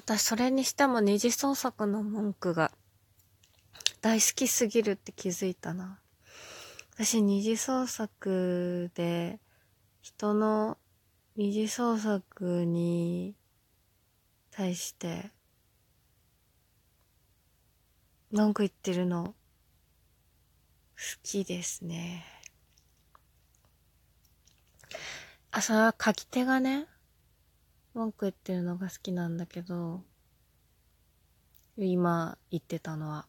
私それにしても二次創作の文句が大好きすぎるって気づいたな。私二次創作で人の二次創作に対して文句言ってるの好きですね。あ、それは書き手がね、文句言ってるのが好きなんだけど、今言ってたのは。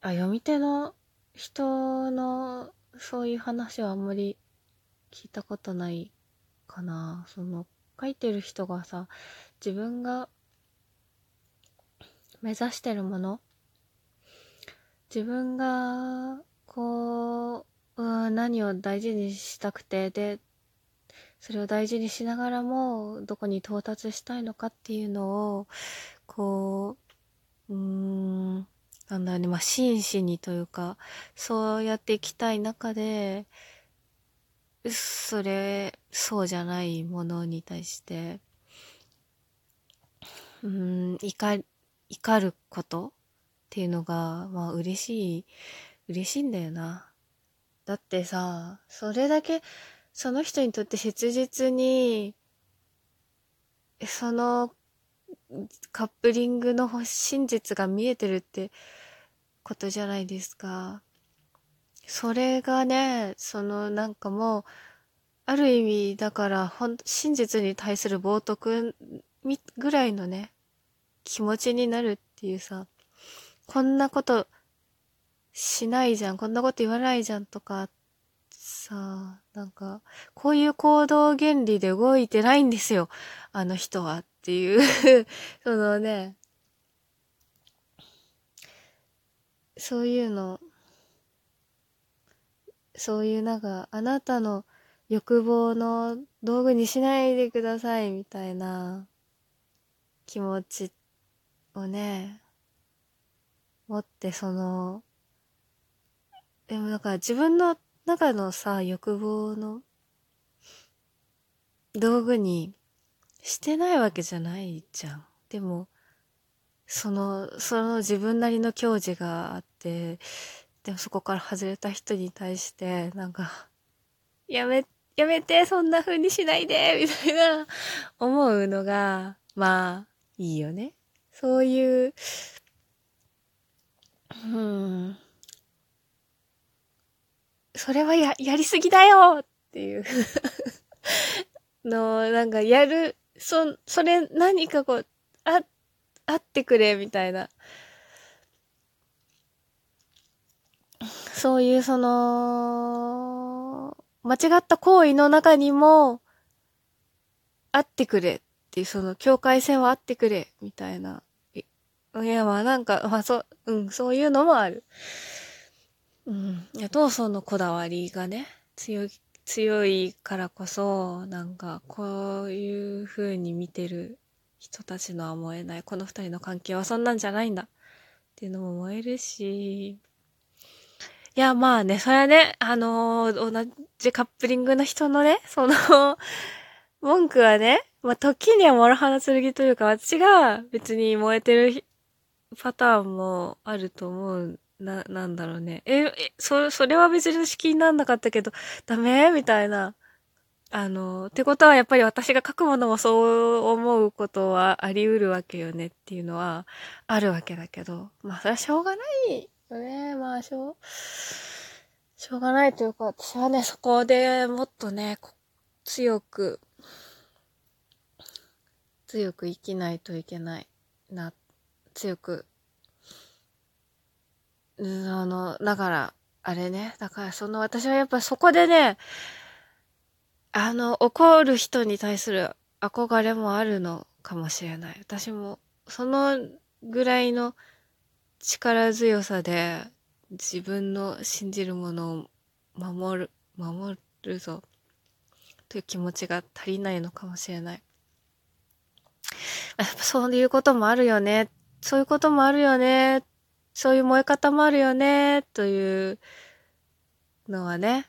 あ、読み手の人のそういう話はあんまり聞いたことないかな。その、書いてる人がさ、自分が目指してるもの自分が、こう、うん、何を大事にしたくて、で、それを大事にしながらも、どこに到達したいのかっていうのを、こう、うん、なんだろうね、まあ、真摯にというか、そうやっていきたい中で、それ、そうじゃないものに対して、うん、怒り、怒ることっていうのが、まあ嬉しい、嬉しいんだよな。だってさ、それだけ、その人にとって切実に、そのカップリングの真実が見えてるってことじゃないですか。それがね、そのなんかもう、ある意味だからほん、真実に対する冒涜ぐらいのね、気持ちになるっていうさ、こんなことしないじゃん、こんなこと言わないじゃんとか、さ、なんか、こういう行動原理で動いてないんですよ、あの人はっていう。そのね、そういうの、そういうなんか、あなたの欲望の道具にしないでくださいみたいな。気持ちをね、持ってその、でもだから自分の中のさ、欲望の道具にしてないわけじゃないじゃん。でも、その、その自分なりの矜持があって、でもそこから外れた人に対して、なんか、やめ、やめて、そんな風にしないで、みたいな、思うのが、まあ、いいよね。そういう、うん。それはや、やりすぎだよっていう の、なんかやる、そ、それ何かこう、あ、あってくれみたいな。そういうその、間違った行為の中にも、あってくれっていう、その境界線はあってくれ、みたいな。いや、まあなんか、まあそう、うん、そういうのもある。うん。いや、トーソンのこだわりがね、強い、強いからこそ、なんか、こういう風に見てる人たちのは思えない。この二人の関係はそんなんじゃないんだ。っていうのも思えるし、いや、まあね、それはね、あのー、同じカップリングの人のね、その文句はね、まあ、時には諸刃の剣というか、私が別に燃えてるパターンもあると思う。な、なんだろうね。え、え、そ、それは別に好きになんなかったけど、ダメ？みたいな。あの、ってことはやっぱり私が書くものもそう思うことはあり得るわけよねっていうのはあるわけだけど、まあそれはしょうがないよね。まあしょう、しょうがないというか、私はね、そこでもっとね、強く強く生きないといけないな、強く、あの、だから、あれね、だからその私はやっぱそこでね、あの、怒る人に対する憧れもあるのかもしれない。私も、そのぐらいの力強さで自分の信じるものを守る、守るぞという気持ちが足りないのかもしれない。やっぱそういうこともあるよね。そういうこともあるよね。そういう燃え方もあるよね。というのはね。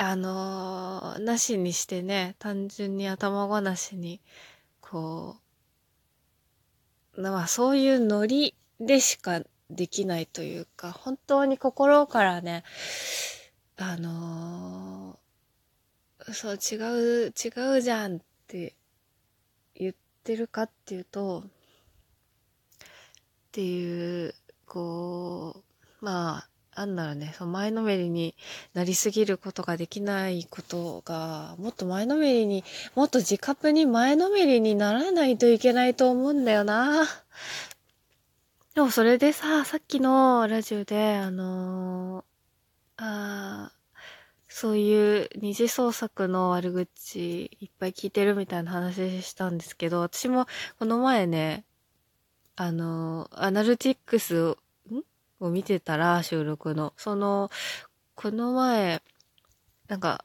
あのー、なしにしてね、単純に頭ごなしに、こう、まあそういうノリでしかできないというか、本当に心からね、あのー、そう、違う、違うじゃんって言ってるかっていうと、っていう、こう、まあ、なんだろうね、その前のめりになりすぎることができないことが、もっと前のめりに、もっと自覚に前のめりにならないといけないと思うんだよな。でもそれでさ、さっきのラジオで、あのー、あそういう二次創作の悪口いっぱい聞いてるみたいな話したんですけど、私もこの前ね、あの、アナルティックスを見てたら、収録の。その、この前、なんか、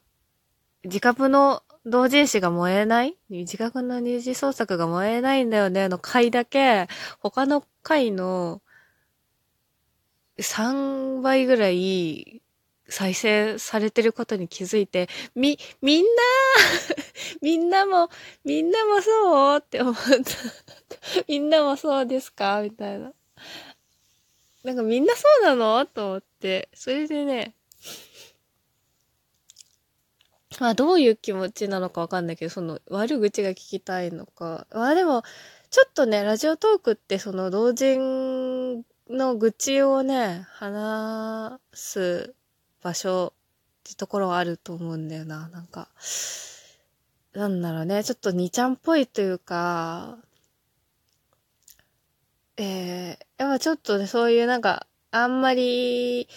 自覚の同人誌が燃えない？自覚の二次創作が燃えないんだよね？の回だけ、他の回の3倍ぐらい再生されてることに気づいて、み、みんな みんなも、みんなもそうって思った。みんなもそうですか？みたいな。なんかみんなそうなの？と思って、それでね、まあどういう気持ちなのかわかんないけど、その悪口が聞きたいのか。まあでも、ちょっとね、ラジオトークってその同人の愚痴をね、話す場所ってところはあると思うんだよな。なんか、なんだろうね、ちょっと2ちゃんっぽいというか、えー、やっぱちょっとね、そういうなんか、あんまり、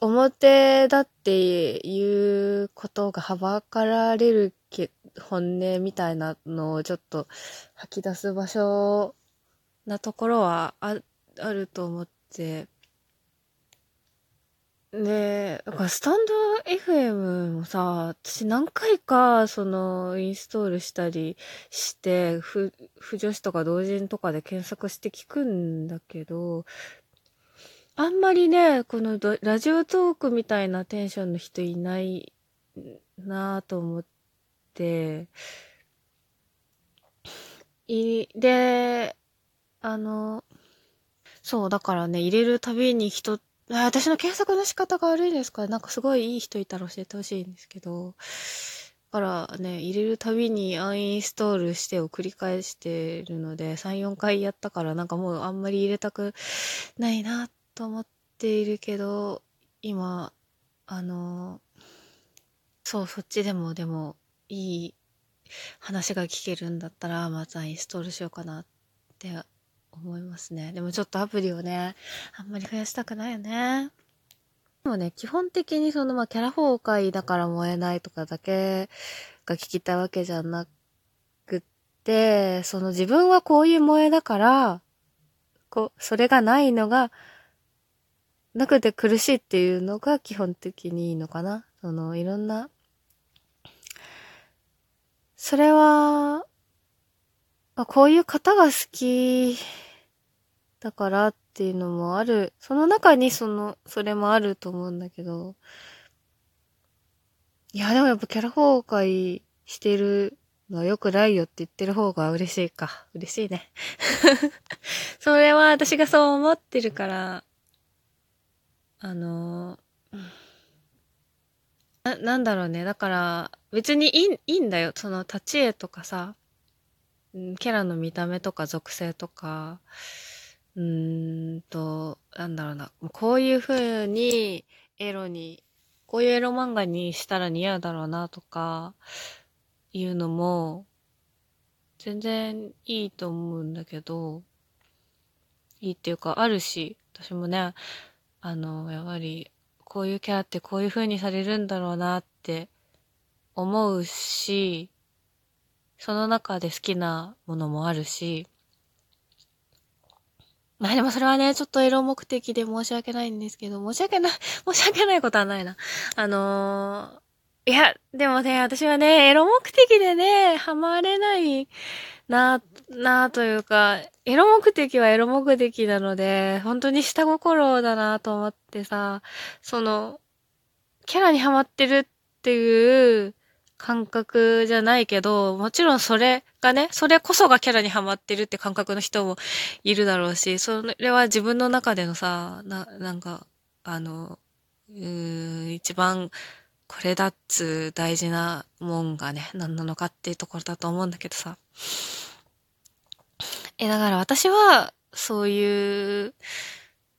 表だっていうことがはばかられるけ、本音みたいなのをちょっと吐き出す場所なところはああると思って、で、だからスタンド FM もさ、私何回か、その、インストールしたりして、ふ、不女子とか同人とかで検索して聞くんだけど、あんまりね、このラジオトークみたいなテンションの人いないなぁと思って、い、で、あの、そう、だからね、入れるたびに人あ私の検索の仕方が悪いですか？なんかすごいいい人いたら教えてほしいんですけど。だからね、入れるたびにアンインストールしてを繰り返してるので、3、4回やったからなんかもうあんまり入れたくないなと思っているけど、今、あの、そう、そっちでもでもいい話が聞けるんだったら、まずアンインストールしようかなって思いますね。でもちょっとアプリをね、あんまり増やしたくないよね。でもね、基本的にそのまあキャラ崩壊だから燃えないとかだけが聞きたいわけじゃなくって、その自分はこういう萌えだから、こう、それがないのが、なくて苦しいっていうのが基本的にいいのかな。その、いろんな、それは、こういう方が好きだからっていうのもある。その中にその、それもあると思うんだけど。いや、でもやっぱキャラ崩壊してるのは良くないよって言ってる方が嬉しいか。嬉しいね。それは私がそう思ってるから、あのな、なんだろうね。だから、別にいい、いいんだよ。その立ち絵とかさ、キャラの見た目とか属性とか、うーんと、なんだろうな。こういう風にエロに、こういうエロ漫画にしたら似合うだろうなとか、いうのも、全然いいと思うんだけど、いいっていうか、あるし、私もね、あの、やはり、こういうキャラってこういう風にされるんだろうなって思うし、その中で好きなものもあるし、まあでもそれはね、ちょっとエロ目的で申し訳ないんですけど、申し訳ない、申し訳ないことはないな。あのー、いや、でもね、私はね、エロ目的でね、ハマれないな、なというか、エロ目的はエロ目的なので、本当に下心だなと思ってさ、その、キャラにハマってるっていう感覚じゃないけど、もちろんそれがね、それこそがキャラにハマってるって感覚の人もいるだろうし、それは自分の中でのさ、な、なんか、あの、うーん、一番これだっつ大事なもんがね、何なのかっていうところだと思うんだけどさ。え、だから私は、そういう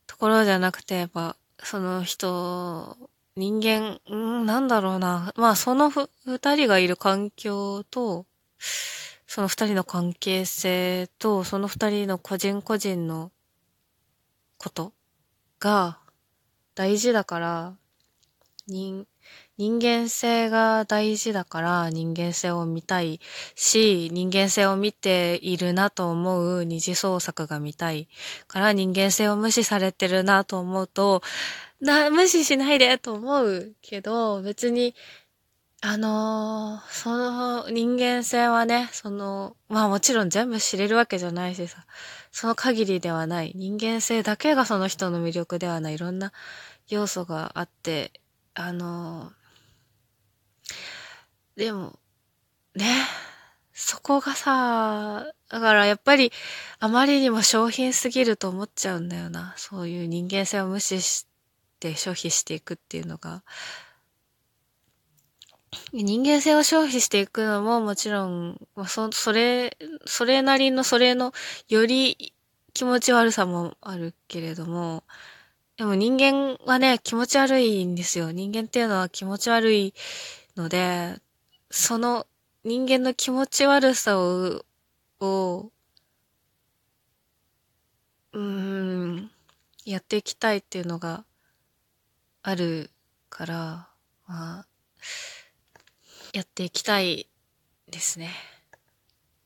ところじゃなくて、やっぱ、その人人間、うん、なんだろうな。まあ、そのふ、二人がいる環境と、その二人の関係性と、その二人の個人個人のことが大事だから、人、人間性が大事だから人間性を見たいし、人間性を見ているなと思う二次創作が見たいから人間性を無視されてるなと思うと、な、無視しないでと思うけど、別に、あのー、その人間性はね、その、まあもちろん全部知れるわけじゃないしさ、その限りではない。人間性だけがその人の魅力ではない。いろんな要素があって、あのー、でも、ね、そこがさ、だからやっぱりあまりにも商品すぎると思っちゃうんだよな。そういう人間性を無視して、って消費していくっていうのが、人間性を消費していくのももちろん、そ、それ、それなりの、それの、より気持ち悪さもあるけれども、でも人間はね、気持ち悪いんですよ。人間っていうのは気持ち悪いので、その人間の気持ち悪さを、を、うーん、やっていきたいっていうのがあるから、まあ、やっていきたいですね。